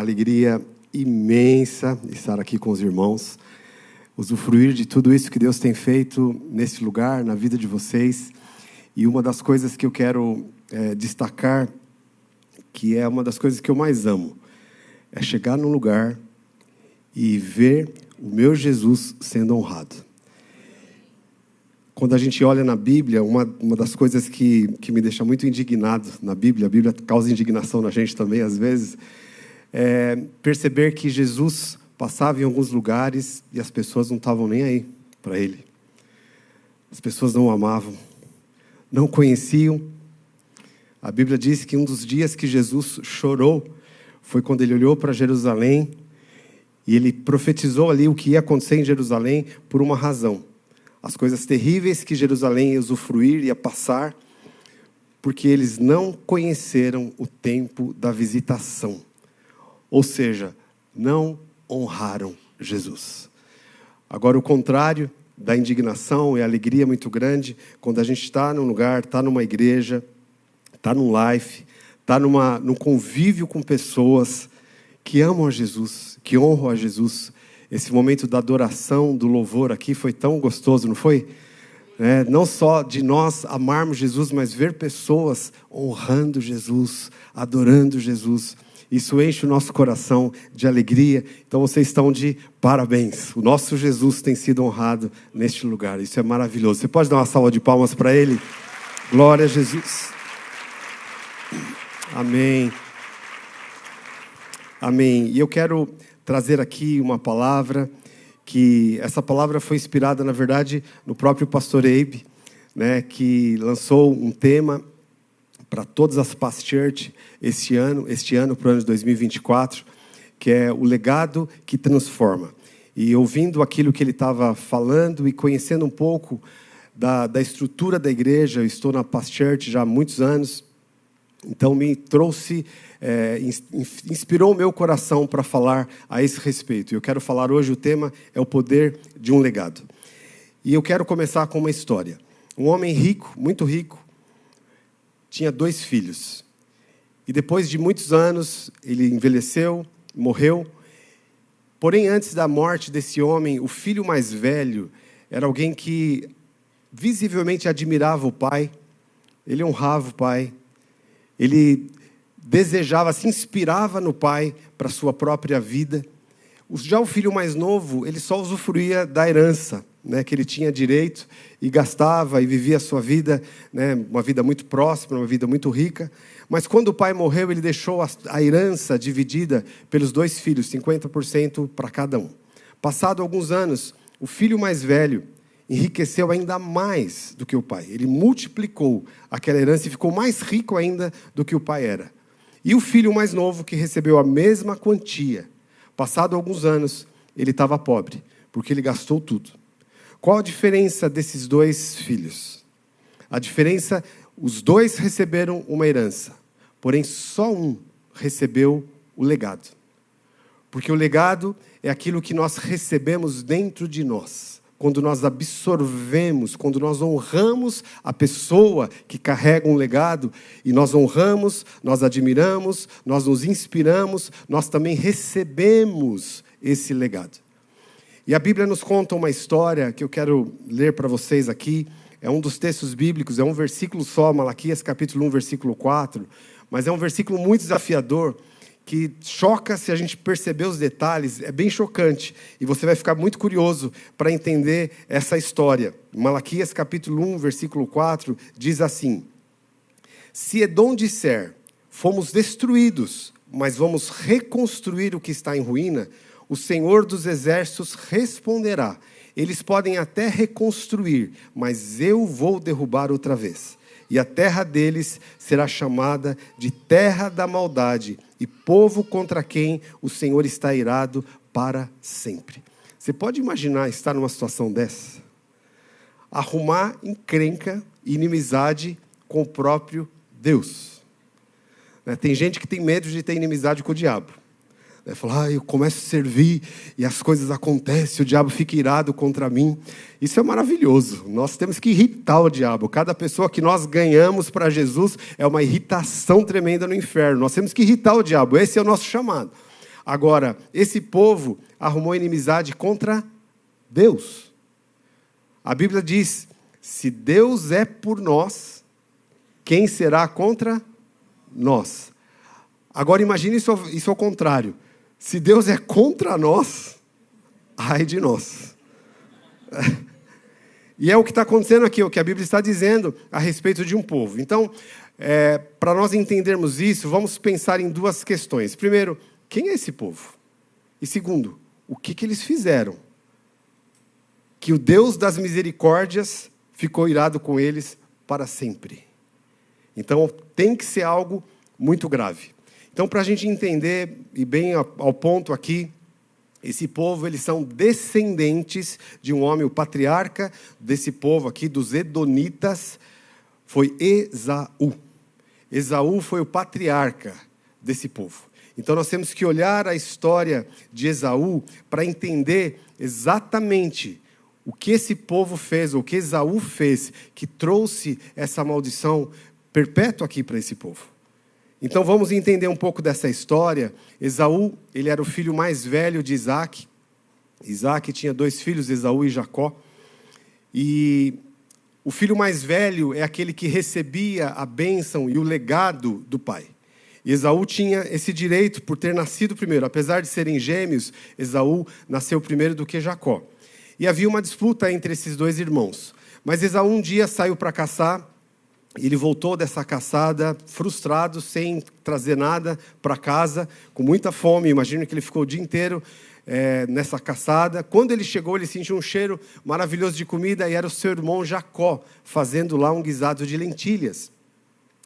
alegria imensa estar aqui com os irmãos, usufruir de tudo isso que Deus tem feito nesse lugar, na vida de vocês. E uma das coisas que eu quero é, destacar, que é uma das coisas que eu mais amo, é chegar num lugar e ver o meu Jesus sendo honrado. Quando a gente olha na Bíblia, uma, uma das coisas que, que me deixa muito indignado na Bíblia, a Bíblia causa indignação na gente também, às vezes, é perceber que Jesus passava em alguns lugares e as pessoas não estavam nem aí para ele. As pessoas não o amavam, não o conheciam. A Bíblia diz que um dos dias que Jesus chorou foi quando ele olhou para Jerusalém e ele profetizou ali o que ia acontecer em Jerusalém por uma razão as coisas terríveis que Jerusalém ia usufruir, ia passar, porque eles não conheceram o tempo da visitação. Ou seja, não honraram Jesus. Agora, o contrário da indignação e alegria muito grande quando a gente está num lugar, está numa igreja, está num life, está num convívio com pessoas que amam a Jesus, que honram a Jesus, esse momento da adoração, do louvor aqui foi tão gostoso, não foi? É, não só de nós amarmos Jesus, mas ver pessoas honrando Jesus, adorando Jesus. Isso enche o nosso coração de alegria. Então vocês estão de parabéns. O nosso Jesus tem sido honrado neste lugar. Isso é maravilhoso. Você pode dar uma salva de palmas para ele? Glória a Jesus. Amém. Amém. E eu quero trazer aqui uma palavra que essa palavra foi inspirada, na verdade, no próprio pastor Abe, né, que lançou um tema para todas as Past Church este ano, este ano para o ano de 2024, que é o legado que transforma. E ouvindo aquilo que ele estava falando e conhecendo um pouco da, da estrutura da igreja, eu estou na Past Church já há muitos anos, então me trouxe é, inspirou o meu coração para falar a esse respeito. Eu quero falar hoje, o tema é o poder de um legado. E eu quero começar com uma história. Um homem rico, muito rico, tinha dois filhos. E depois de muitos anos, ele envelheceu, morreu. Porém, antes da morte desse homem, o filho mais velho era alguém que visivelmente admirava o pai, ele honrava o pai, ele desejava, se inspirava no pai para sua própria vida. Já o filho mais novo, ele só usufruía da herança, né, que ele tinha direito e gastava e vivia a sua vida, né, uma vida muito próxima, uma vida muito rica. Mas quando o pai morreu, ele deixou a, herança dividida pelos dois filhos, 50% para cada um. Passado alguns anos, o filho mais velho enriqueceu ainda mais do que o pai. Ele multiplicou aquela herança e ficou mais rico ainda do que o pai era. E o filho mais novo, que recebeu a mesma quantia, passado alguns anos, ele estava pobre, porque ele gastou tudo. Qual a diferença desses dois filhos? A diferença, os dois receberam uma herança, porém só um recebeu o legado. Porque o legado é aquilo que nós recebemos dentro de nós quando nós absorvemos, quando nós honramos a pessoa que carrega um legado, e nós honramos, nós admiramos, nós nos inspiramos, nós também recebemos esse legado. E a Bíblia nos conta uma história que eu quero ler para vocês aqui. É um dos textos bíblicos, é um versículo só, Malaquias capítulo 1, versículo 4, mas é um versículo muito desafiador que choca se a gente perceber os detalhes, é bem chocante. E você vai ficar muito curioso para entender essa história. Malaquias capítulo 1, versículo 4, diz assim: Se Edom disser, fomos destruídos, mas vamos reconstruir o que está em ruína, o Senhor dos exércitos responderá: Eles podem até reconstruir, mas eu vou derrubar outra vez. E a terra deles será chamada de terra da maldade e povo contra quem o Senhor está irado para sempre. Você pode imaginar estar numa situação dessa? Arrumar encrenca e inimizade com o próprio Deus. Né, tem gente que tem medo de ter inimizade com o diabo. Né? Falar, ah, eu começo a servir e as coisas acontecem, o diabo fica irado contra mim. Isso é maravilhoso. Nós temos que irritar o diabo. Cada pessoa que nós ganhamos para Jesus é uma irritação tremenda no inferno. Nós temos que irritar o diabo. Esse é o nosso chamado. Agora, esse povo arrumou inimizade contra Deus. A Bíblia diz: se Deus é por nós, quem será contra nós? Agora imagine isso, isso ao contrário. Se Deus é contra nós, ai de nós. E é o que está acontecendo aqui, o que a Bíblia está dizendo a respeito de um povo. Então, é, para nós entendermos isso, vamos pensar em duas questões. Primeiro, quem é esse povo? E segundo, o que, que eles fizeram? Que o Deus das misericórdias ficou irado com eles para sempre. Então, tem que ser algo muito grave. Então, para a gente entender, e bem ao ponto aqui, esse povo, eles são descendentes de um homem, o patriarca desse povo aqui, dos Edonitas, foi Esaú. Esaú foi o patriarca desse povo. Então nós temos que olhar a história de Esaú para entender exatamente o que esse povo fez, o que Esaú fez, que trouxe essa maldição perpétua aqui para esse povo. Então vamos entender um pouco dessa história. Esaú, ele era o filho mais velho de Isaac. Isaac tinha dois filhos, Esaú e Jacó. E o filho mais velho é aquele que recebia a bênção e o legado do pai. E Esaú tinha esse direito por ter nascido primeiro. Apesar de serem gêmeos, Esaú nasceu primeiro do que Jacó. E havia uma disputa entre esses dois irmãos. Mas Esaú um dia saiu para caçar ele voltou dessa caçada frustrado, sem trazer nada para casa, com muita fome. Imagino que ele ficou o dia inteiro é, nessa caçada. Quando ele chegou, ele sentiu um cheiro maravilhoso de comida e era o seu irmão Jacó fazendo lá um guisado de lentilhas.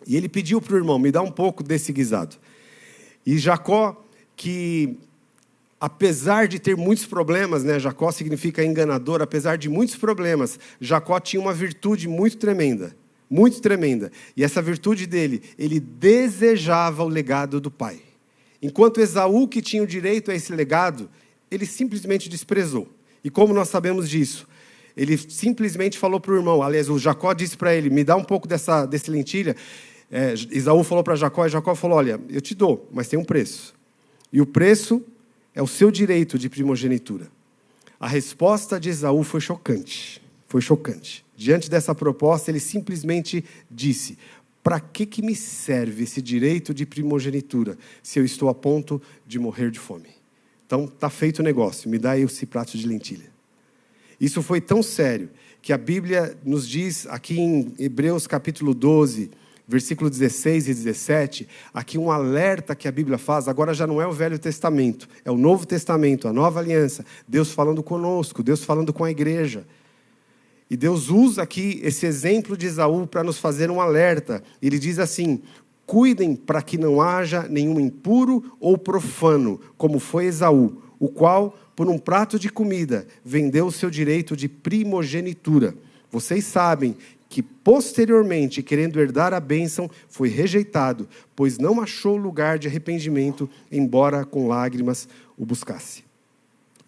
E ele pediu para o irmão: me dá um pouco desse guisado. E Jacó, que apesar de ter muitos problemas, né? Jacó significa enganador, apesar de muitos problemas, Jacó tinha uma virtude muito tremenda muito tremenda. E essa virtude dele, ele desejava o legado do pai. Enquanto Esaú, que tinha o direito a esse legado, ele simplesmente desprezou. E como nós sabemos disso? Ele simplesmente falou para o irmão, aliás, o Jacó disse para ele: me dá um pouco dessa, desse lentilha. É, Esaú falou para Jacó, e Jacó falou: olha, eu te dou, mas tem um preço. E o preço é o seu direito de primogenitura. A resposta de Esaú foi chocante. Foi chocante. Diante dessa proposta, ele simplesmente disse: Para que, que me serve esse direito de primogenitura se eu estou a ponto de morrer de fome? Então, está feito o negócio, me dá aí esse prato de lentilha. Isso foi tão sério que a Bíblia nos diz aqui em Hebreus capítulo 12, versículo 16 e 17, aqui um alerta que a Bíblia faz, agora já não é o Velho Testamento, é o Novo Testamento, a nova aliança, Deus falando conosco, Deus falando com a igreja. E Deus usa aqui esse exemplo de Esaú para nos fazer um alerta. Ele diz assim: Cuidem para que não haja nenhum impuro ou profano, como foi Esaú, o qual, por um prato de comida, vendeu seu direito de primogenitura. Vocês sabem que posteriormente, querendo herdar a bênção, foi rejeitado, pois não achou lugar de arrependimento, embora com lágrimas o buscasse,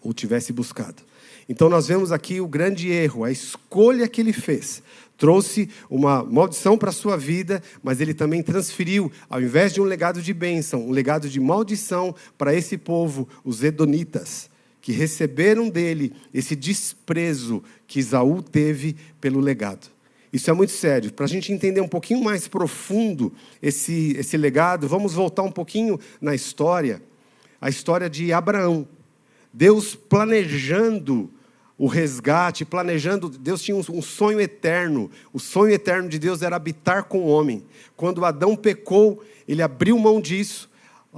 ou tivesse buscado. Então nós vemos aqui o grande erro, a escolha que ele fez. Trouxe uma maldição para a sua vida, mas ele também transferiu, ao invés de um legado de bênção, um legado de maldição para esse povo, os Edonitas, que receberam dele esse desprezo que Isaú teve pelo legado. Isso é muito sério. Para a gente entender um pouquinho mais profundo esse, esse legado, vamos voltar um pouquinho na história, a história de Abraão. Deus planejando o resgate, planejando. Deus tinha um, sonho eterno. O sonho eterno de Deus era habitar com o homem. Quando Adão pecou, ele abriu mão disso.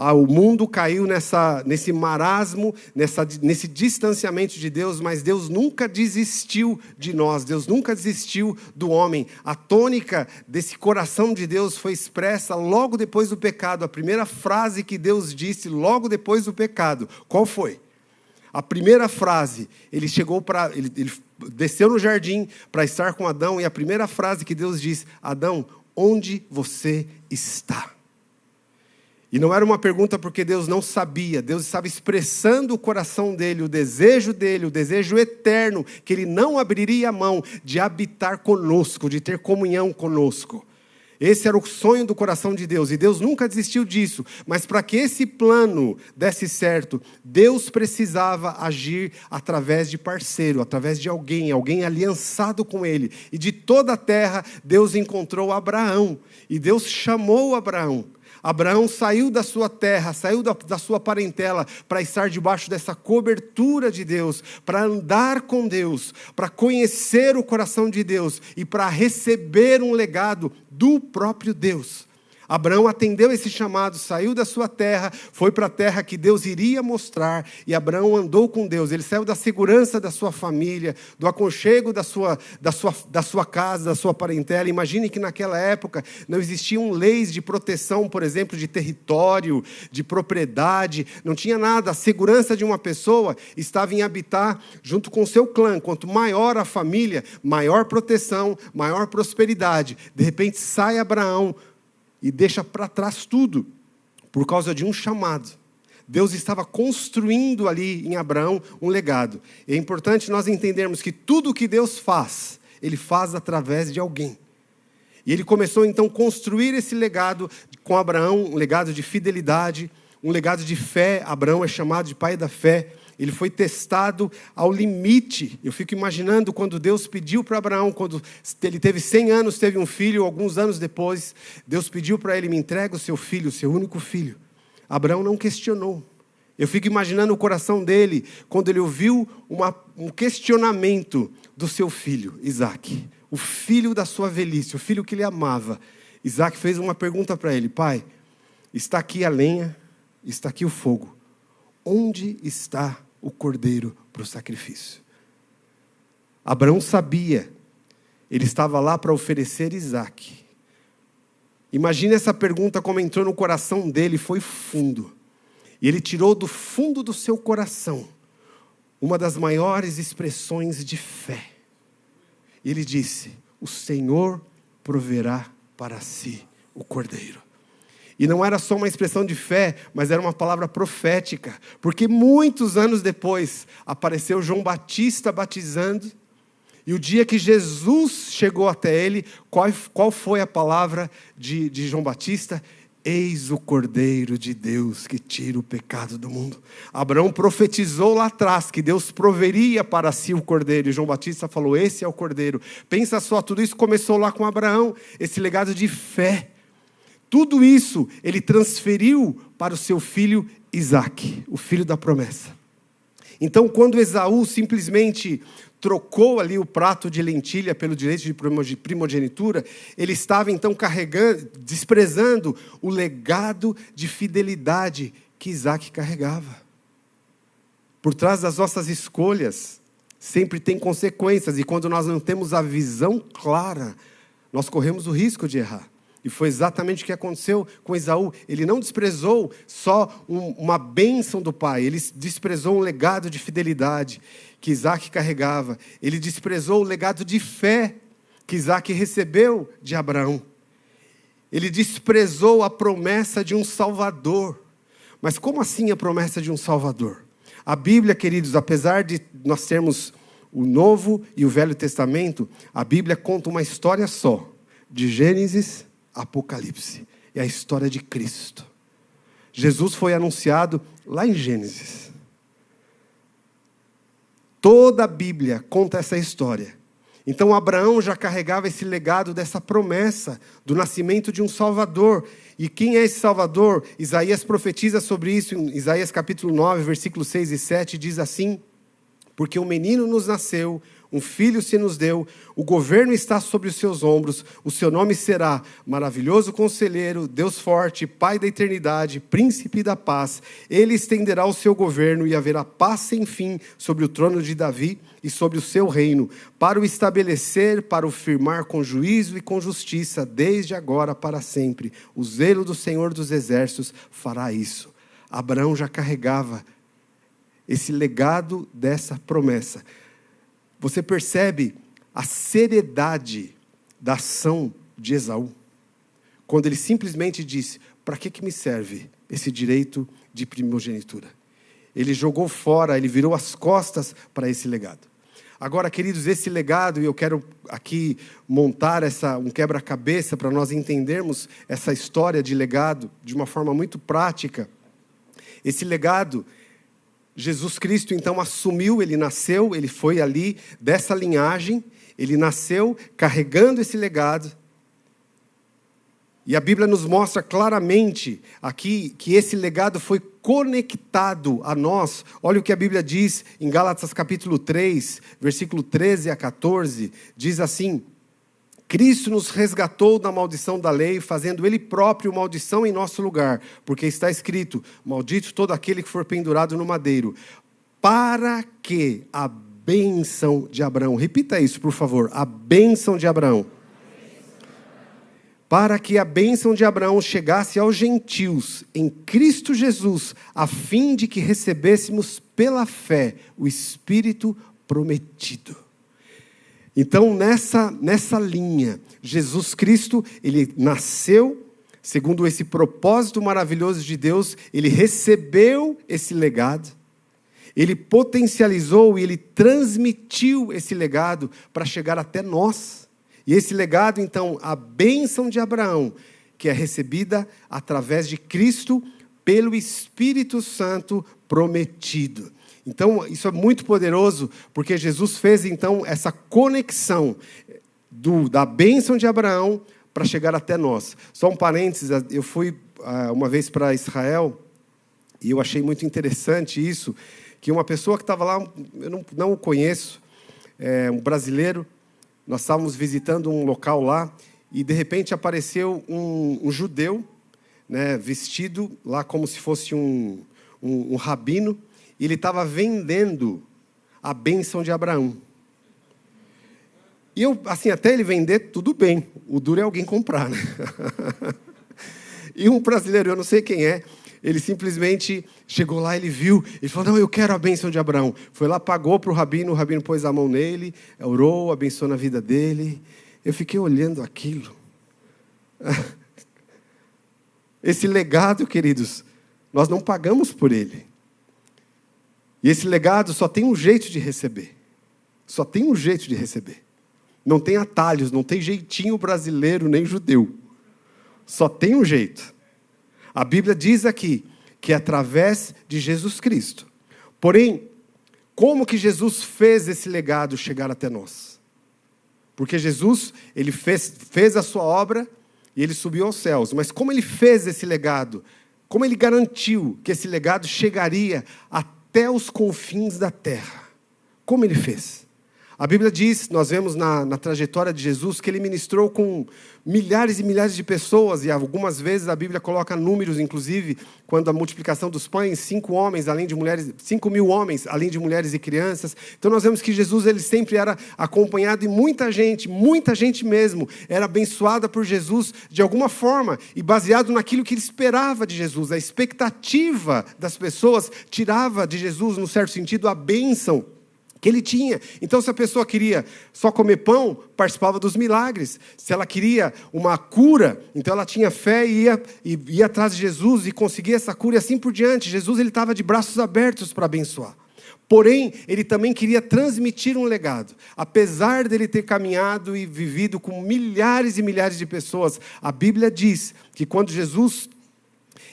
Ah, o mundo caiu nessa, nesse marasmo, nessa, nesse distanciamento de Deus, mas Deus nunca desistiu de nós, Deus nunca desistiu do homem. A tônica desse coração de Deus foi expressa logo depois do pecado. A primeira frase que Deus disse logo depois do pecado, qual foi? A primeira frase, ele chegou para. Ele, ele desceu no jardim para estar com Adão, e a primeira frase que Deus diz: Adão, onde você está? E não era uma pergunta porque Deus não sabia, Deus estava expressando o coração dele, o desejo dele, o desejo eterno, que ele não abriria a mão de habitar conosco, de ter comunhão conosco. Esse era o sonho do coração de Deus, e Deus nunca desistiu disso. Mas para que esse plano desse certo, Deus precisava agir através de parceiro, através de alguém, alguém aliançado com ele. E de toda a terra, Deus encontrou Abraão, e Deus chamou Abraão. Abraão saiu da sua terra, saiu da, da sua parentela para estar debaixo dessa cobertura de Deus, para andar com Deus, para conhecer o coração de Deus e para receber um legado do próprio Deus. Abraão atendeu esse chamado, saiu da sua terra, foi para a terra que Deus iria mostrar, e Abraão andou com Deus. Ele saiu da segurança da sua família, do aconchego da sua, da sua, da sua casa, da sua parentela. Imagine que naquela época não existiam leis de proteção, por exemplo, de território, de propriedade, não tinha nada. A segurança de uma pessoa estava em habitar junto com seu clã. Quanto maior a família, maior proteção, maior prosperidade. De repente sai Abraão e deixa para trás tudo por causa de um chamado. Deus estava construindo ali em Abraão um legado. É importante nós entendermos que tudo o que Deus faz, Ele faz através de alguém. E ele começou então a construir esse legado com Abraão, um legado de fidelidade, um legado de fé. Abraão é chamado de pai da fé. Ele foi testado ao limite. Eu fico imaginando quando Deus pediu para Abraão, quando ele teve 100 anos, teve um filho, alguns anos depois, Deus pediu para ele: me entrega o seu filho, o seu único filho. Abraão não questionou. Eu fico imaginando o coração dele quando ele ouviu uma, um questionamento do seu filho, Isaac, o filho da sua velhice, o filho que ele amava. Isaac fez uma pergunta para ele: Pai, está aqui a lenha, está aqui o fogo. Onde está o cordeiro para o sacrifício. Abraão sabia, ele estava lá para oferecer Isaac. Imagine essa pergunta como entrou no coração dele, foi fundo. E ele tirou do fundo do seu coração uma das maiores expressões de fé. Ele disse: O Senhor proverá para si o cordeiro. E não era só uma expressão de fé, mas era uma palavra profética, porque muitos anos depois apareceu João Batista batizando, e o dia que Jesus chegou até ele, qual, qual foi a palavra de, de João Batista? Eis o Cordeiro de Deus que tira o pecado do mundo. Abraão profetizou lá atrás que Deus proveria para si o Cordeiro, e João Batista falou: Esse é o Cordeiro. Pensa só, tudo isso começou lá com Abraão, esse legado de fé. Tudo isso ele transferiu para o seu filho Isaac, o filho da promessa. Então, quando Esaú simplesmente trocou ali o prato de lentilha pelo direito de primogenitura, ele estava então carregando, desprezando o legado de fidelidade que Isaac carregava. Por trás das nossas escolhas, sempre tem consequências, e quando nós não temos a visão clara, nós corremos o risco de errar. E foi exatamente o que aconteceu com Esaú. Ele não desprezou só um, uma bênção do pai, ele desprezou um legado de fidelidade que Isaac carregava. Ele desprezou o legado de fé que Isaac recebeu de Abraão. Ele desprezou a promessa de um Salvador. Mas como assim a promessa de um Salvador? A Bíblia, queridos, apesar de nós termos o Novo e o Velho Testamento, a Bíblia conta uma história só, de Gênesis Apocalipse. É a história de Cristo. Jesus foi anunciado lá em Gênesis. Toda a Bíblia conta essa história. Então Abraão já carregava esse legado dessa promessa do nascimento de um Salvador. E quem é esse Salvador? Isaías profetiza sobre isso em Isaías capítulo 9, versículos 6 e 7, diz assim: Porque um menino nos nasceu, um filho se nos deu, o governo está sobre os seus ombros, o seu nome será Maravilhoso Conselheiro, Deus Forte, Pai da Eternidade, Príncipe da Paz. Ele estenderá o seu governo e haverá paz sem fim sobre o trono de Davi e sobre o seu reino, para o estabelecer, para o firmar com juízo e com justiça, desde agora para sempre. O zelo do Senhor dos Exércitos fará isso. Abraão já carregava esse legado dessa promessa. Você percebe a seriedade da ação de Esaú, quando ele simplesmente disse: Para que, que me serve esse direito de primogenitura? Ele jogou fora, ele virou as costas para esse legado. Agora, queridos, esse legado, e eu quero aqui montar essa, um quebra-cabeça para nós entendermos essa história de legado de uma forma muito prática. Esse legado, Jesus Cristo então assumiu, ele nasceu, ele foi ali dessa linhagem, ele nasceu carregando esse legado. E a Bíblia nos mostra claramente aqui que esse legado foi conectado a nós. Olha o que a Bíblia diz em Gálatas capítulo 3, versículo 13 a 14, diz assim: Cristo nos resgatou da maldição da lei, fazendo Ele próprio maldição em nosso lugar, porque está escrito: Maldito todo aquele que for pendurado no madeiro, para que a bênção de Abraão, repita isso por favor, a bênção de Abraão para que a bênção de Abraão chegasse aos gentios em Cristo Jesus, a fim de que recebêssemos pela fé o Espírito prometido. Então, nessa, nessa linha, Jesus Cristo, ele nasceu segundo esse propósito maravilhoso de Deus, ele recebeu esse legado, ele potencializou e ele transmitiu esse legado para chegar até nós. E esse legado, então, a bênção de Abraão, que é recebida através de Cristo pelo Espírito Santo prometido. Então, isso é muito poderoso, porque Jesus fez então essa conexão do, da bênção de Abraão para chegar até nós. Só um parênteses, eu fui uma vez para Israel e eu achei muito interessante isso, que uma pessoa que estava lá, eu não, não o conheço, é, um brasileiro, nós estávamos visitando um local lá e de repente apareceu um, um judeu, né, vestido lá como se fosse um, um, um rabino, e ele estava vendendo a bênção de Abraão. E eu, assim, até ele vender, tudo bem. O duro é alguém comprar, né? e um brasileiro, eu não sei quem é, ele simplesmente chegou lá, ele viu, ele falou: Não, eu quero a bênção de Abraão. Foi lá, pagou para o rabino, o rabino pôs a mão nele, orou, abençoou na vida dele. Eu fiquei olhando aquilo. Esse legado, queridos, nós não pagamos por ele. E esse legado só tem um jeito de receber. Só tem um jeito de receber. Não tem atalhos, não tem jeitinho brasileiro nem judeu. Só tem um jeito. A Bíblia diz aqui que é através de Jesus Cristo. Porém, como que Jesus fez esse legado chegar até nós? Porque Jesus, ele fez, fez a sua obra e ele subiu aos céus. Mas como ele fez esse legado? Como ele garantiu que esse legado chegaria até os confins da terra? Como ele fez? A Bíblia diz, nós vemos na, na, trajetória de Jesus, que ele ministrou com milhares e milhares de pessoas, e algumas vezes a Bíblia coloca números, inclusive, quando a multiplicação dos pães, cinco homens, além de mulheres, cinco mil homens, além de mulheres e crianças. Então nós vemos que Jesus ele sempre era acompanhado, e muita gente, muita gente mesmo, era abençoada por Jesus de alguma forma, e baseado naquilo que ele esperava de Jesus, a expectativa das pessoas tirava de Jesus, no certo sentido, a bênção que ele tinha. Então, se a pessoa queria só comer pão, participava dos milagres. Se ela queria uma cura, então ela tinha fé e ia, e ia atrás de Jesus e conseguia essa cura e assim por diante. Jesus ele estava de braços abertos para abençoar. Porém, ele também queria transmitir um legado. Apesar dele ter caminhado e vivido com milhares e milhares de pessoas, a Bíblia diz que quando Jesus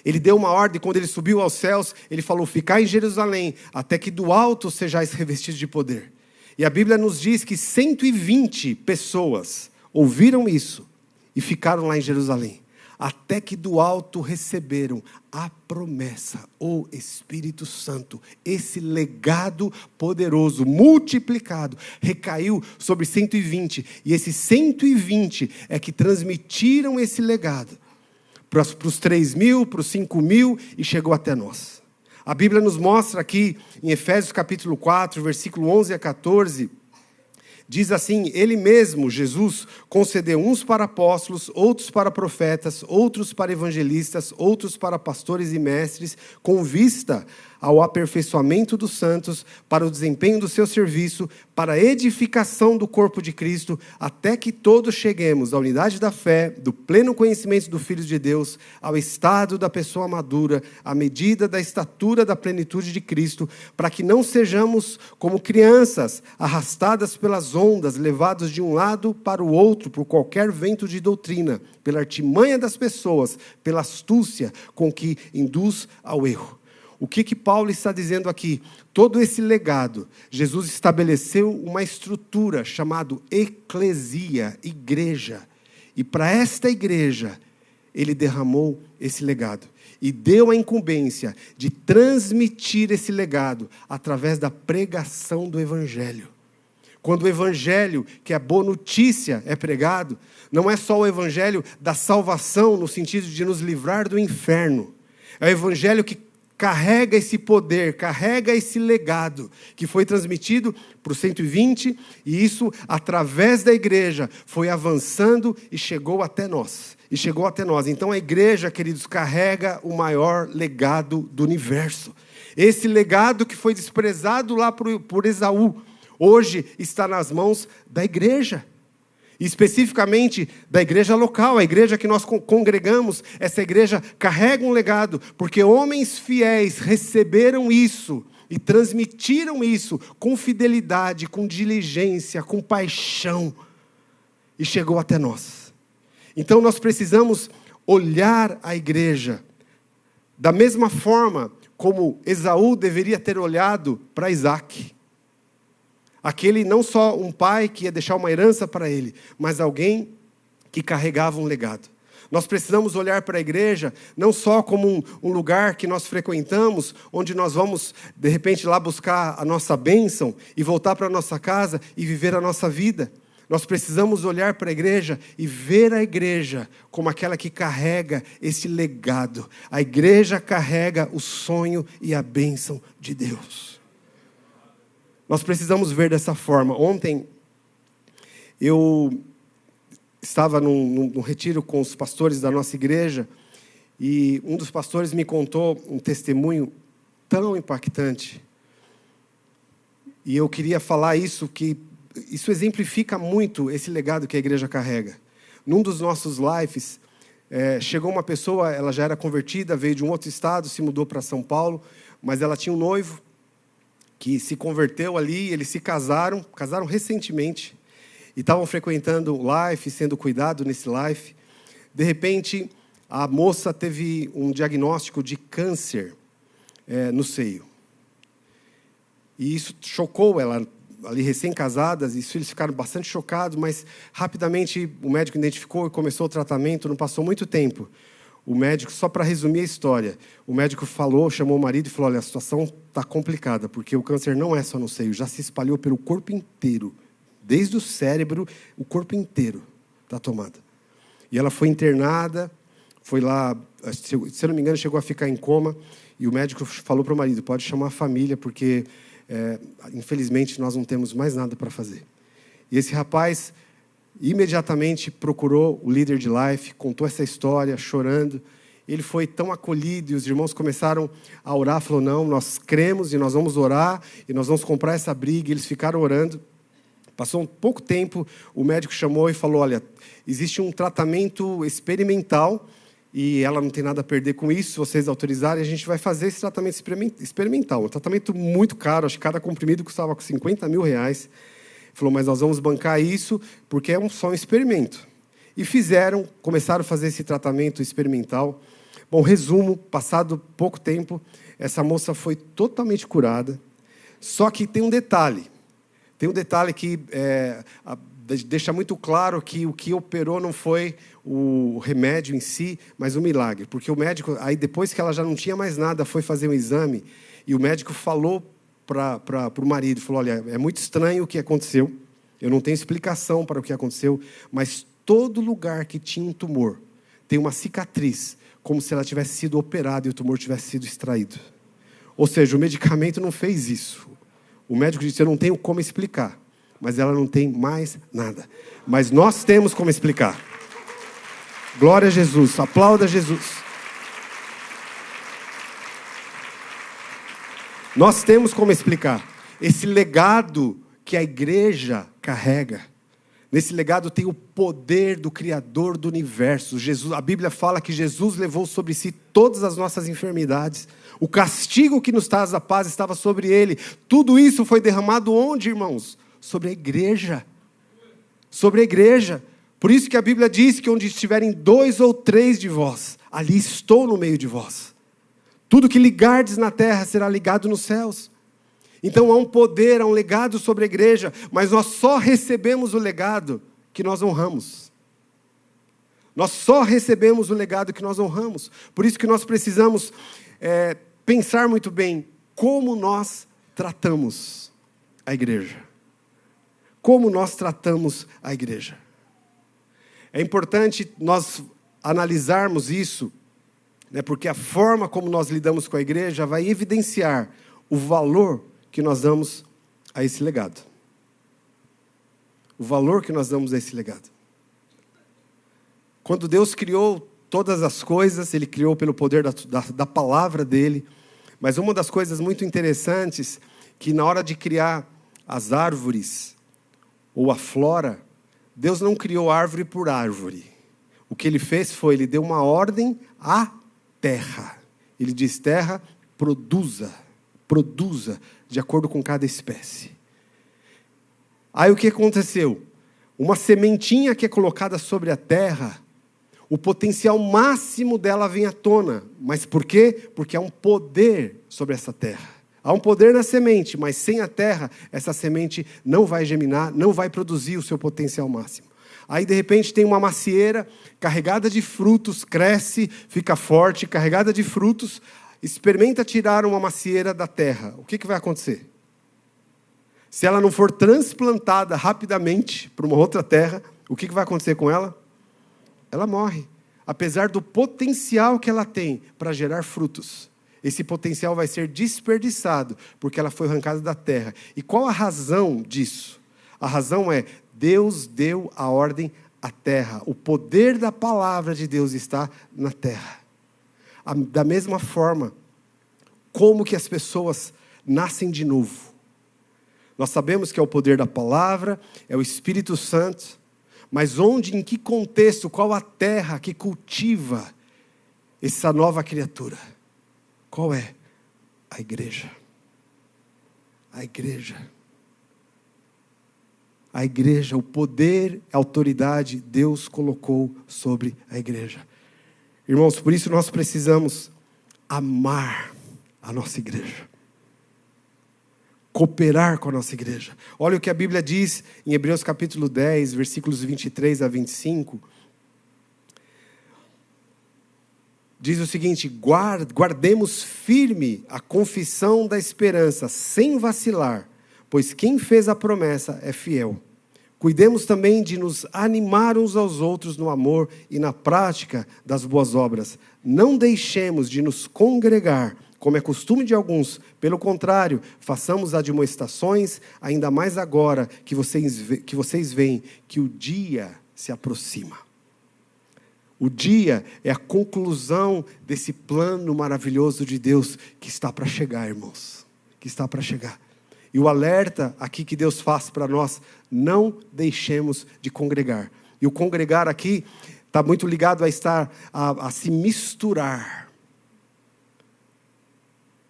ele deu uma ordem quando ele subiu aos céus, ele falou: "Ficai em Jerusalém, até que do alto sejais revestidos de poder". E a Bíblia nos diz que 120 pessoas ouviram isso e ficaram lá em Jerusalém, até que do alto receberam a promessa, o Espírito Santo, esse legado poderoso, multiplicado, recaiu sobre 120, e esses 120 é que transmitiram esse legado para os 3 mil, para os 5 mil e chegou até nós. A Bíblia nos mostra aqui em Efésios capítulo 4, versículo 11 a 14, diz assim: Ele mesmo, Jesus, concedeu uns para apóstolos, outros para profetas, outros para evangelistas, outros para pastores e mestres, com vista ao aperfeiçoamento dos santos, para o desempenho do seu serviço, para a edificação do corpo de Cristo, até que todos cheguemos à unidade da fé, do pleno conhecimento do Filho de Deus, ao estado da pessoa madura, à medida da estatura da plenitude de Cristo, para que não sejamos como crianças, arrastadas pelas ondas, levados de um lado para o outro por qualquer vento de doutrina, pela artimanha das pessoas, pela astúcia com que induz ao erro. O que, que Paulo está dizendo aqui? Todo esse legado, Jesus estabeleceu uma estrutura chamada eclesia, igreja. E para esta igreja, ele derramou esse legado e deu a incumbência de transmitir esse legado através da pregação do evangelho. Quando o evangelho, que é boa notícia, é pregado, não é só o evangelho da salvação no sentido de nos livrar do inferno. É o evangelho que carrega esse poder, carrega esse legado que foi transmitido para o 120 e isso, através da igreja, foi avançando e chegou até nós. E chegou até nós. Então a igreja, queridos, carrega o maior legado do universo. Esse legado que foi desprezado lá por, por Esaú, hoje está nas mãos da igreja especificamente da igreja local, a igreja que nós congregamos, essa igreja carrega um legado, porque homens fiéis receberam isso e transmitiram isso com fidelidade, com diligência, com paixão, e chegou até nós. Então nós precisamos olhar a igreja da mesma forma como Esaú deveria ter olhado para Isaac. Aquele não só um pai que ia deixar uma herança para ele, mas alguém que carregava um legado. Nós precisamos olhar para a igreja não só como um, um, lugar que nós frequentamos, onde nós vamos, de repente, lá buscar a nossa bênção e voltar para a nossa casa e viver a nossa vida. Nós precisamos olhar para a igreja e ver a igreja como aquela que carrega esse legado. A igreja carrega o sonho e a bênção de Deus. Nós precisamos ver dessa forma. Ontem, eu estava num, num, retiro com os pastores da nossa igreja e um dos pastores me contou um testemunho tão impactante. E eu queria falar isso, que isso exemplifica muito esse legado que a igreja carrega. Num dos nossos lives, é, chegou uma pessoa, ela já era convertida, veio de um outro estado, se mudou para São Paulo, mas ela tinha um noivo que se converteu ali, eles se casaram, casaram recentemente, e estavam frequentando o life, sendo cuidado nesse life. De repente, a moça teve um diagnóstico de câncer é, no seio. E isso chocou ela, ali recém-casadas, isso eles ficaram bastante chocados, mas rapidamente o médico identificou e começou o tratamento, não passou muito tempo. O médico, só para resumir a história, o médico falou, chamou o marido e falou: Olha, a situação está complicada, porque o câncer não é só no seio, já se espalhou pelo corpo inteiro, desde o cérebro, o corpo inteiro está tomado. E ela foi internada, foi lá, se eu não me engano, chegou a ficar em coma, e o médico falou para o marido: Pode chamar a família, porque é, infelizmente nós não temos mais nada para fazer. E esse rapaz imediatamente procurou o líder de life, contou essa história, chorando. Ele foi tão acolhido e os irmãos começaram a orar. Falou: Não, nós cremos e nós vamos orar e nós vamos comprar essa briga. E eles ficaram orando. Passou um pouco tempo, o médico chamou e falou: Olha, existe um tratamento experimental e ela não tem nada a perder com isso. Se vocês autorizarem, a gente vai fazer esse tratamento experimental. Um tratamento muito caro, acho que cada comprimido custava 50 mil reais. Falou, mas nós vamos bancar isso porque é um, só um experimento. E fizeram, começaram a fazer esse tratamento experimental. Bom, resumo, passado pouco tempo, essa moça foi totalmente curada. Só que tem um detalhe. Tem um detalhe que é, deixa muito claro que o que operou não foi o remédio em si, mas o milagre. Porque o médico, aí depois que ela já não tinha mais nada, foi fazer um exame e o médico falou para o marido, falou: Olha, é muito estranho o que aconteceu, eu não tenho explicação para o que aconteceu, mas todo lugar que tinha um tumor tem uma cicatriz, como se ela tivesse sido operada e o tumor tivesse sido extraído. Ou seja, o medicamento não fez isso. O médico disse: Eu não tenho como explicar, mas ela não tem mais nada. Mas nós temos como explicar. Glória a Jesus, aplauda Jesus. Nós temos como explicar esse legado que a igreja carrega. Nesse legado tem o poder do Criador do universo. Jesus, a Bíblia fala que Jesus levou sobre si todas as nossas enfermidades. O castigo que nos traz a paz estava sobre ele. Tudo isso foi derramado onde, irmãos? Sobre a igreja. Sobre a igreja. Por isso que a Bíblia diz que onde estiverem dois ou três de vós, ali estou no meio de vós. Tudo que ligardes na terra será ligado nos céus. Então há um poder, há um legado sobre a igreja, mas nós só recebemos o legado que nós honramos. Nós só recebemos o legado que nós honramos. Por isso que nós precisamos é, pensar muito bem como nós tratamos a igreja. Como nós tratamos a igreja. É importante nós analisarmos isso, né, porque a forma como nós lidamos com a igreja vai evidenciar o valor que nós damos a esse legado. O valor que nós damos a esse legado. Quando Deus criou todas as coisas, Ele criou pelo poder da, da, da palavra dele. Mas uma das coisas muito interessantes, que na hora de criar as árvores, ou a flora, Deus não criou árvore por árvore. O que ele fez foi, ele deu uma ordem à terra. Ele diz: terra, produza, produza, de acordo com cada espécie. Aí o que aconteceu? Uma sementinha que é colocada sobre a terra, o potencial máximo dela vem à tona. Mas por quê? Porque há um poder sobre essa terra. Há um poder na semente, mas sem a terra, essa semente não vai germinar, não vai produzir o seu potencial máximo. Aí, de repente, tem uma macieira carregada de frutos, cresce, fica forte, carregada de frutos experimenta tirar uma macieira da terra, o que, que vai acontecer? Se ela não for transplantada rapidamente para uma outra terra, o que, que vai acontecer com ela? Ela morre. Apesar do potencial que ela tem para gerar frutos, esse potencial vai ser desperdiçado, porque ela foi arrancada da terra. E qual a razão disso? A razão é Deus deu a ordem à terra. O poder da palavra de Deus está na terra da mesma forma, como que as pessoas nascem de novo. Nós sabemos que é o poder da palavra, é o Espírito Santo, mas onde, em que contexto, qual a terra que cultiva essa nova criatura? Qual é? A igreja. A igreja. A igreja, o poder, a autoridade, Deus colocou sobre a igreja. Irmãos, por isso nós precisamos amar a nossa igreja. Cooperar com a nossa igreja. Olha o que a Bíblia diz em Hebreus capítulo 10, versículos 23 a 25. Diz o seguinte: guardemos firme a confissão da esperança, sem vacilar, pois quem fez a promessa é fiel. Cuidemos também de nos animar uns aos outros no amor e na prática das boas obras. Não deixemos de nos congregar, como é costume de alguns. Pelo contrário, façamos admoestações, ainda mais agora que vocês, que vocês veem que o dia se aproxima. O dia é a conclusão desse plano maravilhoso de Deus que está para chegar, irmãos. Que está para chegar. E o alerta aqui que Deus faz para nós, não deixemos de congregar. E o congregar aqui está muito ligado a estar, a, a se misturar,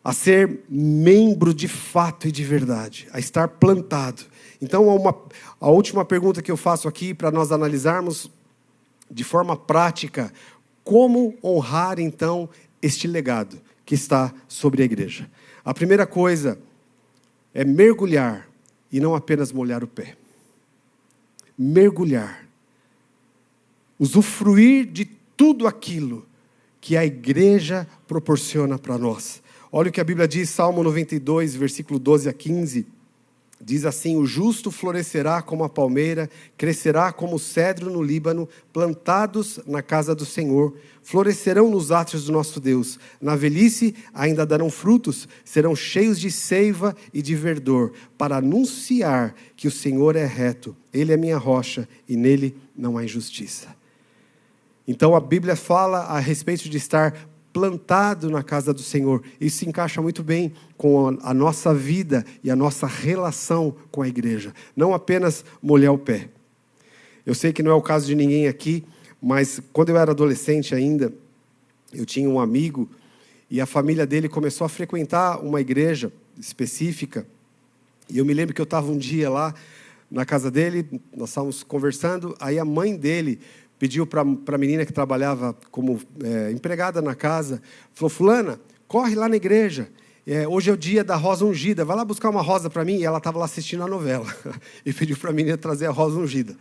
a ser membro de fato e de verdade, a estar plantado. Então, uma, a última pergunta que eu faço aqui para nós analisarmos de forma prática, como honrar então este legado que está sobre a igreja. A primeira coisa é mergulhar e não apenas molhar o pé. Mergulhar. Usufruir de tudo aquilo que a igreja proporciona para nós. Olha o que a Bíblia diz, Salmo 92, versículo 12 a 15. Diz assim: O justo florescerá como a palmeira, crescerá como o cedro no Líbano, plantados na casa do Senhor, florescerão nos átrios do nosso Deus. Na velhice ainda darão frutos, serão cheios de seiva e de verdor, para anunciar que o Senhor é reto, Ele é minha rocha e nele não há injustiça. Então a Bíblia fala a respeito de estar plantado na casa do Senhor. Isso se encaixa muito bem com a nossa vida e a nossa relação com a igreja. Não apenas molhar o pé. Eu sei que não é o caso de ninguém aqui, mas quando eu era adolescente ainda, eu tinha um amigo e a família dele começou a frequentar uma igreja específica. E eu me lembro que eu estava um dia lá na casa dele, nós estávamos conversando, aí a mãe dele pediu para a menina que trabalhava como é, empregada na casa, falou, fulana, corre lá na igreja, é, hoje é o dia da rosa ungida, vai lá buscar uma rosa para mim, e ela estava lá assistindo a novela, e pediu para a menina trazer a rosa ungida.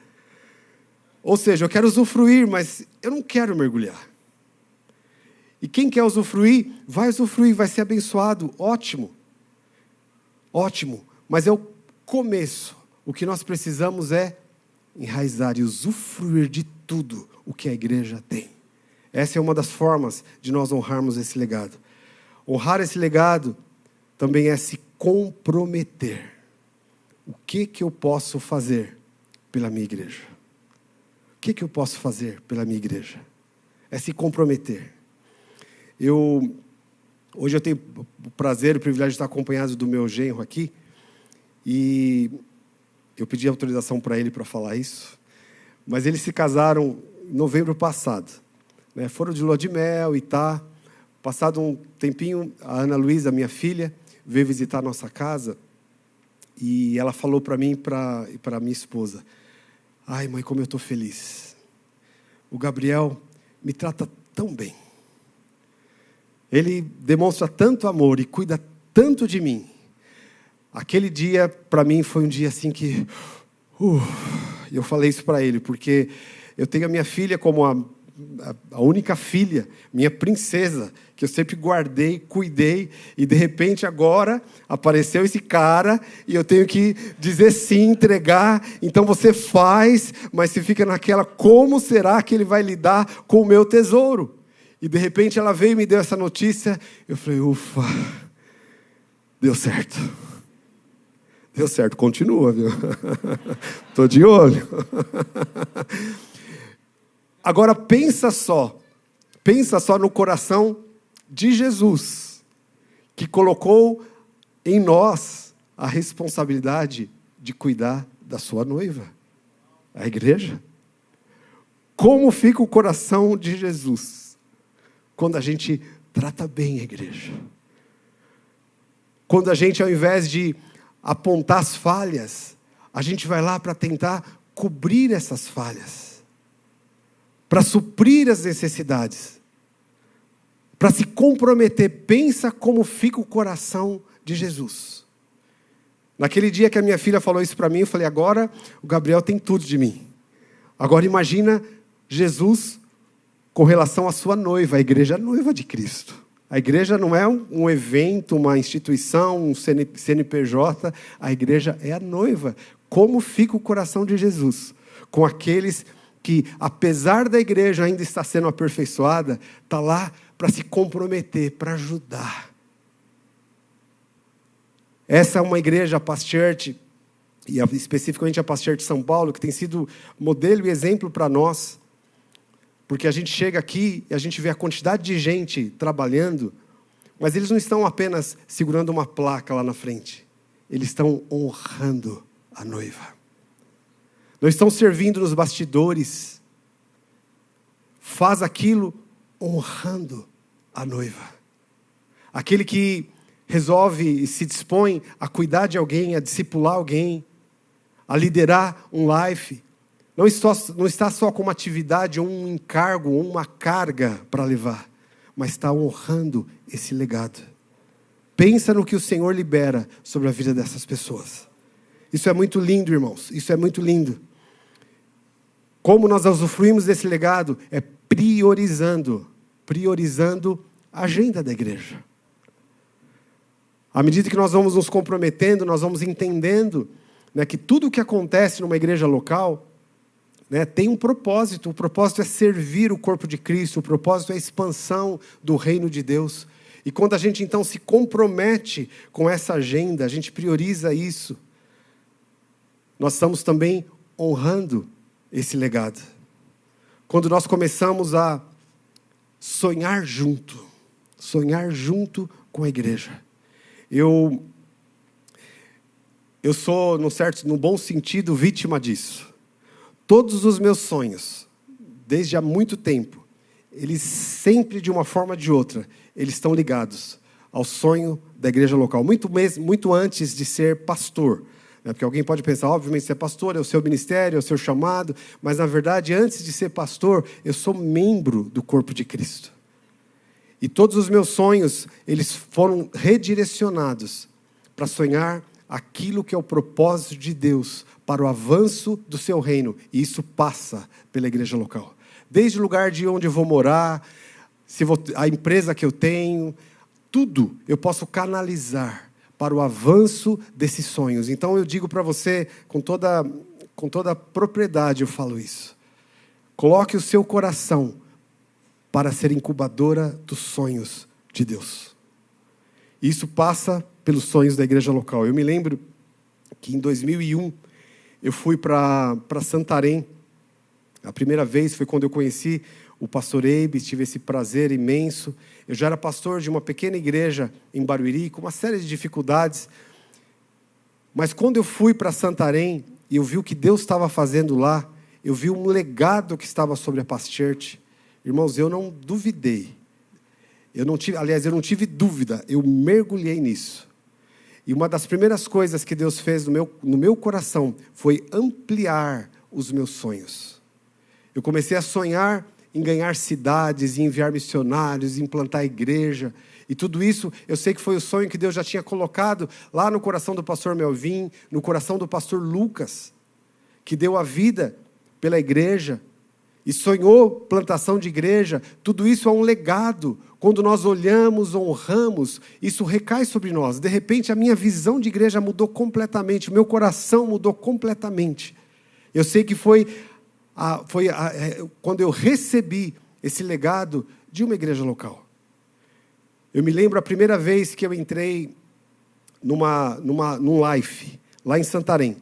Ou seja, eu quero usufruir, mas eu não quero mergulhar. E quem quer usufruir, vai usufruir, vai ser abençoado, ótimo. Ótimo, mas é o começo. O que nós precisamos é enraizar e usufruir de tudo o que a igreja tem. Essa é uma das formas de nós honrarmos esse legado. Honrar esse legado também é se comprometer. O que que eu posso fazer pela minha igreja? O que que eu posso fazer pela minha igreja? É se comprometer. Eu hoje eu tenho o prazer, o privilégio de estar acompanhado do meu genro aqui e eu pedi autorização para ele para falar isso, mas eles se casaram em novembro passado. Né? Foram de lua de mel e tá. Passado um tempinho, a Ana Luísa, minha filha, veio visitar a nossa casa e ela falou para mim e para minha esposa: Ai, mãe, como eu estou feliz. O Gabriel me trata tão bem. Ele demonstra tanto amor e cuida tanto de mim. Aquele dia, para mim, foi um dia assim que. Uh, eu falei isso para ele, porque eu tenho a minha filha como a, a, única filha, minha princesa, que eu sempre guardei, cuidei, e de repente agora apareceu esse cara e eu tenho que dizer sim, entregar. Então você faz, mas você fica naquela: como será que ele vai lidar com o meu tesouro? E de repente ela veio e me deu essa notícia. Eu falei: ufa, deu certo. Deu certo, continua, viu? Estou de olho. Agora pensa só, pensa só no coração de Jesus, que colocou em nós a responsabilidade de cuidar da sua noiva, a igreja. Como fica o coração de Jesus quando a gente trata bem a igreja? Quando a gente, ao invés de apontar as falhas, a gente vai lá para tentar cobrir essas falhas, para suprir as necessidades, para se comprometer. Pensa como fica o coração de Jesus. Naquele dia que a minha filha falou isso para mim, eu falei: agora o Gabriel tem tudo de mim. Agora imagina Jesus com relação à sua noiva, a igreja noiva de Cristo. A igreja não é um evento, uma instituição, um CNPJ. A igreja é a noiva. Como fica o coração de Jesus com aqueles que, apesar da igreja ainda estar sendo aperfeiçoada, está lá para se comprometer, para ajudar. Essa é uma igreja, a Past Church, e especificamente a Past Church de São Paulo, que tem sido modelo e exemplo para nós porque a gente chega aqui e a gente vê a quantidade de gente trabalhando, mas eles não estão apenas segurando uma placa lá na frente, eles estão honrando a noiva. Não estão servindo nos bastidores. Faz aquilo honrando a noiva. Aquele que resolve e se dispõe a cuidar de alguém, a discipular alguém, a liderar um life, não está, não está só com uma atividade, um encargo, uma carga para levar, mas está honrando esse legado. Pensa no que o Senhor libera sobre a vida dessas pessoas. Isso é muito lindo, irmãos. Isso é muito lindo. Como nós usufruímos desse legado é priorizando, priorizando a agenda da igreja. À medida que nós vamos nos comprometendo, nós vamos entendendo né, que tudo o que acontece numa igreja local né, tem um propósito. O propósito é servir o corpo de Cristo, o propósito é a expansão do reino de Deus. E quando a gente então se compromete com essa agenda, a gente prioriza isso, nós estamos também honrando esse legado. Quando nós começamos a sonhar junto, sonhar junto com a igreja. Eu eu sou, no certo, no bom sentido, vítima disso. Todos os meus sonhos, desde há muito tempo, eles sempre de uma forma ou de outra, eles estão ligados ao sonho da igreja local, muito, muito antes de ser pastor. Né? Porque alguém pode pensar, obviamente, ser pastor é o seu ministério, é o seu chamado, mas na verdade, antes de ser pastor, eu sou membro do corpo de Cristo. E todos os meus sonhos, eles foram redirecionados para sonhar aquilo que é o propósito de Deus para o avanço do seu reino, e isso passa pela igreja local. Desde o lugar de onde eu vou morar, vou, a empresa que eu tenho, tudo eu posso canalizar para o avanço desses sonhos. Então eu digo para você com toda com toda propriedade eu falo isso. Coloque o seu coração para ser incubadora dos sonhos de Deus. Isso passa pelos sonhos da igreja local. Eu me lembro que em 2001 eu fui para Santarém. A primeira vez foi quando eu conheci o pastor Eibe, tive esse prazer imenso. Eu já era pastor de uma pequena igreja em Barueri, com uma série de dificuldades. Mas quando eu fui para Santarém e eu vi o que Deus estava fazendo lá, eu vi um legado que estava sobre a Past Church. Irmãos, eu não duvidei. Eu não tive, aliás, eu não tive dúvida, eu mergulhei nisso. E uma das primeiras coisas que Deus fez no meu, no meu coração foi ampliar os meus sonhos. Eu comecei a sonhar em ganhar cidades, em enviar missionários, em implantar igreja. E tudo isso, eu sei que foi o sonho que Deus já tinha colocado lá no coração do pastor Melvin, no coração do pastor Lucas, que deu a vida pela igreja, e sonhou plantação de igreja, tudo isso é um legado. Quando nós olhamos, honramos, isso recai sobre nós. De repente, a minha visão de igreja mudou completamente, o meu coração mudou completamente. Eu sei que foi, a, foi a, é, quando eu recebi esse legado de uma igreja local. Eu me lembro a primeira vez que eu entrei numa, numa, num life, lá em Santarém.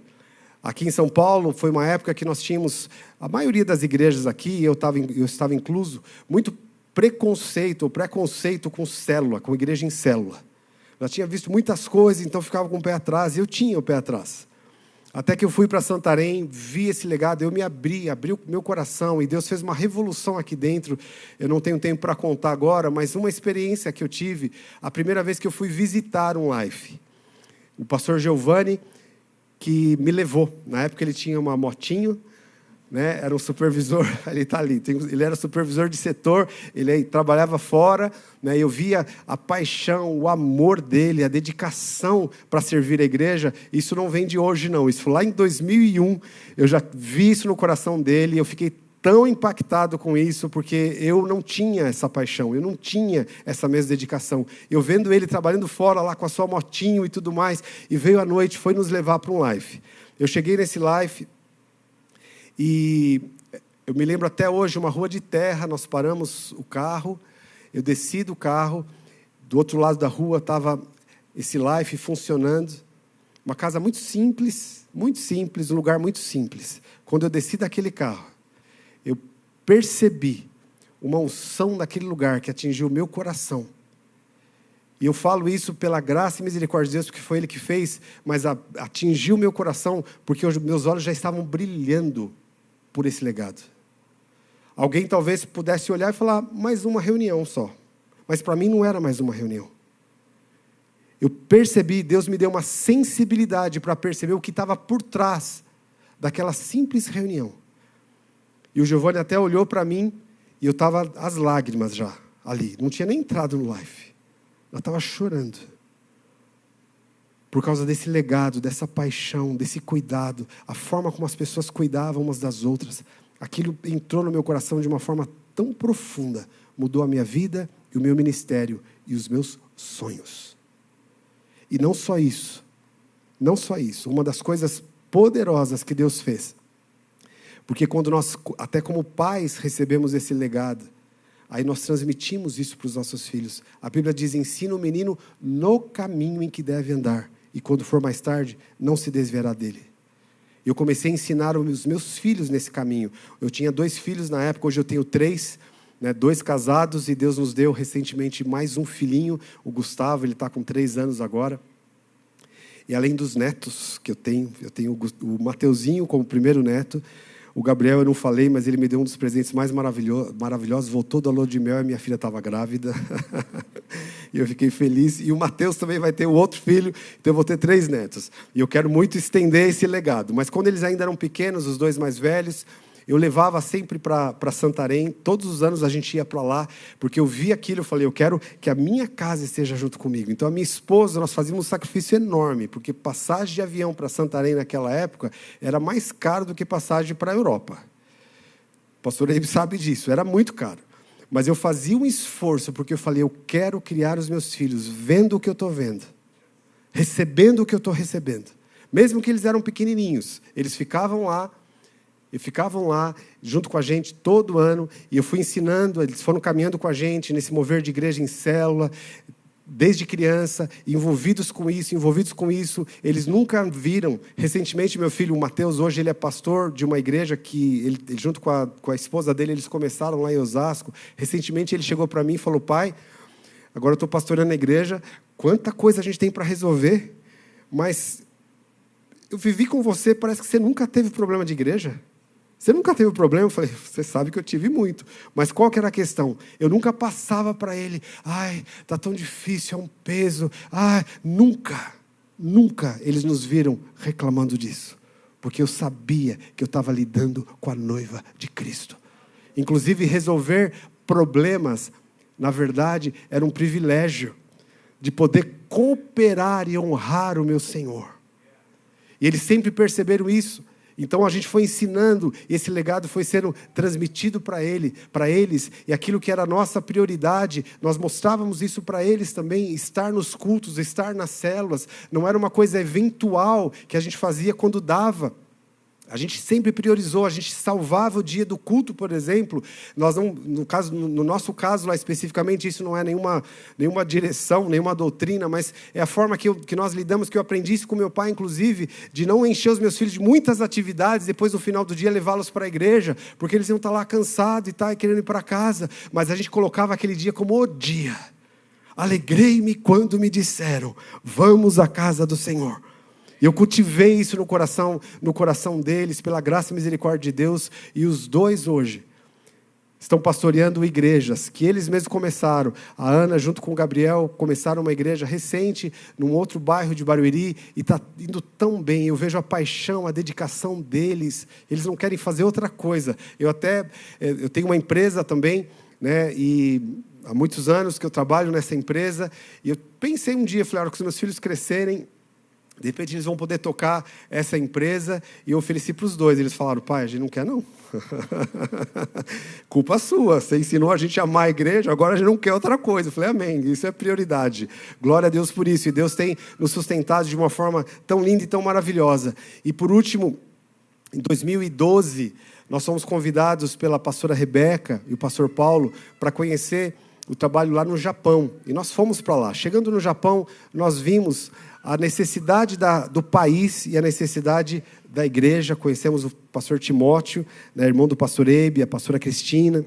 Aqui em São Paulo foi uma época que nós tínhamos, a maioria das igrejas aqui, eu estava, eu estava incluso, muito preconceito, ou preconceito com célula, com igreja em célula. Já tinha visto muitas coisas, então ficava com o pé atrás, e eu tinha o pé atrás. Até que eu fui para Santarém, vi esse legado, eu me abri, abri o meu coração, e Deus fez uma revolução aqui dentro. Eu não tenho tempo para contar agora, mas uma experiência que eu tive, a primeira vez que eu fui visitar um life. O pastor Giovanni, que me levou. Na época ele tinha uma motinho, né? Era um supervisor, ele está ali. Ele era supervisor de setor, ele trabalhava fora, né? Eu via a paixão, o amor dele, a dedicação para servir a igreja. Isso não vem de hoje não. Isso lá em 2001. Eu já vi isso no coração dele. Eu fiquei tão impactado com isso, porque eu não tinha essa paixão, eu não tinha essa mesma dedicação. Eu vendo ele trabalhando fora lá com a sua motinho e tudo mais, e veio à noite, foi nos levar para um live. Eu cheguei nesse live e eu me lembro até hoje, uma rua de terra, nós paramos o carro, eu desci do carro, do outro lado da rua estava esse life funcionando, uma casa muito simples, muito simples, um lugar muito simples. Quando eu desci daquele carro, eu percebi uma unção naquele lugar que atingiu o meu coração. E eu falo isso pela graça e misericórdia de Deus, porque foi Ele que fez, mas atingiu o meu coração, porque os meus olhos já estavam brilhando por esse legado. Alguém talvez pudesse olhar e falar, mais uma reunião só. Mas para mim não era mais uma reunião. Eu percebi, Deus me deu uma sensibilidade para perceber o que estava por trás daquela simples reunião. E o Giovanni até olhou para mim e eu estava às lágrimas já ali. Não tinha nem entrado no live. Eu estava chorando. Por causa desse legado, dessa paixão, desse cuidado, a forma como as pessoas cuidavam umas das outras. Aquilo entrou no meu coração de uma forma tão profunda, mudou a minha vida e o meu ministério e os meus sonhos. E não só isso, não só isso, uma das coisas poderosas que Deus fez porque quando nós, até como pais, recebemos esse legado, aí nós transmitimos isso para os nossos filhos. A Bíblia diz: ensina o menino no caminho em que deve andar, e quando for mais tarde, não se desviará dele. Eu comecei a ensinar os meus filhos nesse caminho. Eu tinha dois filhos na época, hoje eu tenho três. né, dois casados, e Deus nos deu recentemente mais um filhinho, o Gustavo, ele está com três anos agora. E além dos netos que eu tenho, eu tenho o Mateuzinho como primeiro neto, o Gabriel eu não falei, mas ele me deu um dos presentes mais maravilhosos. Voltou da lua de mel e minha filha estava grávida. e eu fiquei feliz. E o Mateus também vai ter o outro filho, então eu vou ter três netos. E eu quero muito estender esse legado. Mas quando eles ainda eram pequenos, os dois mais velhos, eu levava sempre para Santarém, todos os anos a gente ia para lá, porque eu vi aquilo, eu falei, eu quero que a minha casa esteja junto comigo. Então a minha esposa, nós fazíamos um sacrifício enorme, porque passagem de avião para Santarém naquela época era mais caro do que passagem para a Europa. O pastor Eibe sabe disso, era muito caro. Mas eu fazia um esforço, porque eu falei, eu quero criar os meus filhos vendo o que eu estou vendo, recebendo o que eu estou recebendo. Mesmo que eles eram pequenininhos, eles ficavam lá e ficavam lá junto com a gente todo ano, e eu fui ensinando, eles foram caminhando com a gente nesse mover de igreja em célula, desde criança, envolvidos com isso, envolvidos com isso, eles nunca viram. Recentemente, meu filho, o Mateus, hoje ele é pastor de uma igreja que, ele, junto com a, com a esposa dele, eles começaram lá em Osasco. Recentemente, ele chegou para mim e falou: Pai, agora eu estou pastoreando a igreja, quanta coisa a gente tem para resolver, mas eu vivi com você, parece que você nunca teve problema de igreja. Você nunca teve problema? Eu falei, você sabe que eu tive muito. Mas qual que era a questão? Eu nunca passava para ele, ai, está tão difícil, é um peso. Ai, nunca, nunca eles nos viram reclamando disso. Porque eu sabia que eu estava lidando com a noiva de Cristo. Inclusive, resolver problemas, na verdade, era um privilégio de poder cooperar e honrar o meu Senhor. E eles sempre perceberam isso. Então a gente foi ensinando, esse legado foi sendo transmitido para ele, para eles, e aquilo que era a nossa prioridade, nós mostrávamos isso para eles também, estar nos cultos, estar nas células, não era uma coisa eventual que a gente fazia quando dava. A gente sempre priorizou, a gente salvava o dia do culto, por exemplo. Nós não, no, caso, no nosso caso lá especificamente, isso não é nenhuma, nenhuma direção, nenhuma doutrina, mas é a forma que, eu, que nós lidamos, que eu aprendi isso com meu pai, inclusive, de não encher os meus filhos de muitas atividades, depois no final do dia levá-los para a igreja, porque eles iam estar lá cansados e tal, e querendo ir para casa. Mas a gente colocava aquele dia como o dia. Alegrei-me quando me disseram: Vamos à casa do Senhor. E eu cultivei isso no coração, no coração deles, pela graça e misericórdia de Deus, e os dois hoje estão pastoreando igrejas que eles mesmos começaram. A Ana, junto com o Gabriel, começaram uma igreja recente num outro bairro de Barueri e está indo tão bem. Eu vejo a paixão, a dedicação deles. Eles não querem fazer outra coisa. Eu até eh, eu tenho uma empresa também, né? E há muitos anos que eu trabalho nessa empresa e eu pensei um dia, falei, que os meus filhos crescerem, de repente eles vão poder tocar essa empresa e eu ofereci para os dois. Eles falaram, pai, a gente não quer não. Culpa sua, você ensinou a gente a amar a igreja, agora a gente não quer outra coisa. Eu falei, amém, isso é prioridade. Glória a Deus por isso. E Deus tem nos sustentado de uma forma tão linda e tão maravilhosa. E por último, em 2012, nós fomos convidados pela pastora Rebeca e o pastor Paulo para conhecer o trabalho lá no Japão. E nós fomos para lá. Chegando no Japão, nós vimos a necessidade da, do país e a necessidade da igreja. Conhecemos o pastor Timóteo, né, irmão do pastor Ebe, a pastora Cristina.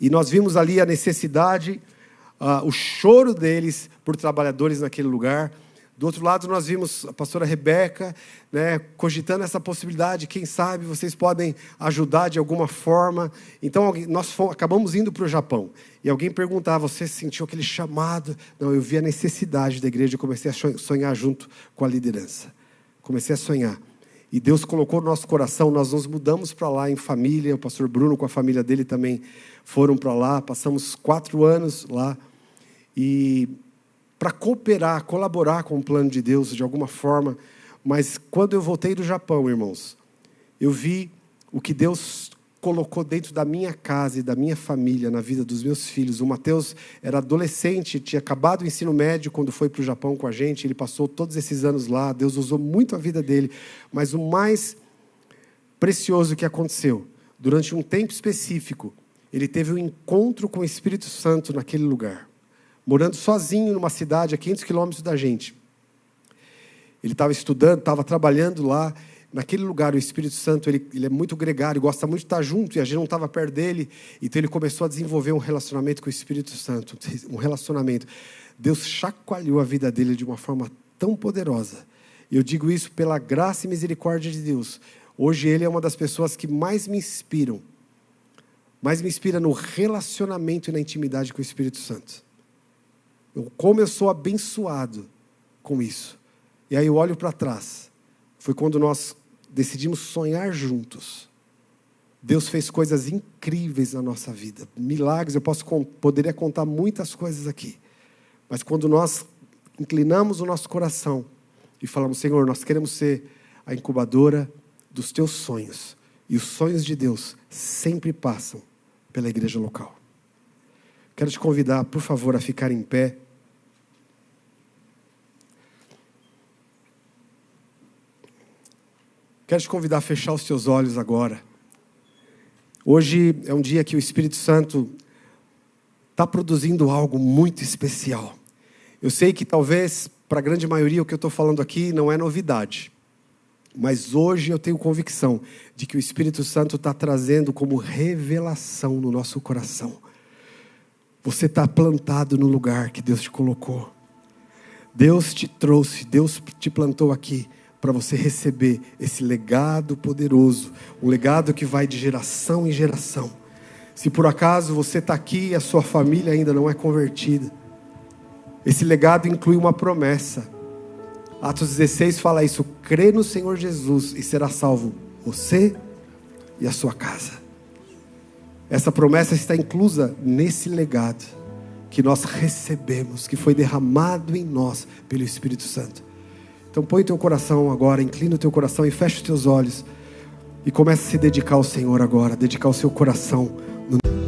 E nós vimos ali a necessidade, uh, o choro deles por trabalhadores naquele lugar. Do outro lado, nós vimos a pastora Rebeca né, cogitando essa possibilidade. Quem sabe vocês podem ajudar de alguma forma. Então, nós fomos, acabamos indo para o Japão. E alguém perguntava: Você sentiu aquele chamado? Não, eu vi a necessidade da igreja e comecei a sonhar junto com a liderança. Comecei a sonhar. E Deus colocou no nosso coração, nós nos mudamos para lá em família. O pastor Bruno, com a família dele, também foram para lá. Passamos quatro anos lá. E para cooperar, colaborar com o plano de Deus de alguma forma. Mas quando eu voltei do Japão, irmãos, eu vi o que Deus colocou dentro da minha casa e da minha família, na vida dos meus filhos. O Mateus era adolescente, tinha acabado o ensino médio quando foi para o Japão com a gente. Ele passou todos esses anos lá. Deus usou muito a vida dele. Mas o mais precioso que aconteceu, durante um tempo específico, ele teve um encontro com o Espírito Santo naquele lugar morando sozinho numa cidade a 500 quilômetros da gente. Ele estava estudando, estava trabalhando lá, naquele lugar o Espírito Santo ele, ele é muito gregário, gosta muito de estar junto e a gente não estava perto dele, então ele começou a desenvolver um relacionamento com o Espírito Santo, um relacionamento. Deus chacoalhou a vida dele de uma forma tão poderosa. Eu digo isso pela graça e misericórdia de Deus. Hoje ele é uma das pessoas que mais me inspiram, mais me inspira no relacionamento e na intimidade com o Espírito Santo. Eu, como eu sou abençoado com isso. E aí eu olho para trás. Foi quando nós decidimos sonhar juntos. Deus fez coisas incríveis na nossa vida, milagres. Eu posso poderia contar muitas coisas aqui, mas quando nós inclinamos o nosso coração e falamos, Senhor, nós queremos ser a incubadora dos teus sonhos, e os sonhos de Deus sempre passam pela igreja local. Quero te convidar, por favor, a ficar em pé. Quero te convidar a fechar os teus olhos agora. Hoje é um dia que o Espírito Santo está produzindo algo muito especial. Eu sei que talvez para a grande maioria o que eu estou falando aqui não é novidade. Mas hoje eu tenho convicção de que o Espírito Santo está trazendo como revelação no nosso coração. Você está plantado no lugar que Deus te colocou. Deus te trouxe, Deus te plantou aqui para você receber esse legado poderoso, um legado que vai de geração em geração. Se por acaso você está aqui e a sua família ainda não é convertida, esse legado inclui uma promessa. Atos 16 fala isso: crê no Senhor Jesus e será salvo você e a sua casa. Essa promessa está inclusa nesse legado que nós recebemos, que foi derramado em nós pelo Espírito Santo. Então põe o teu coração agora, inclina o teu coração e fecha os teus olhos. E comece a se dedicar ao Senhor agora, dedicar o seu coração. No...